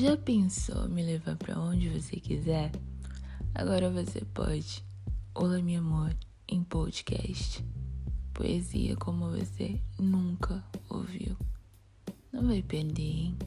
Já pensou me levar para onde você quiser? Agora você pode. Olá, meu amor, em podcast. Poesia como você nunca ouviu. Não vai perder, hein?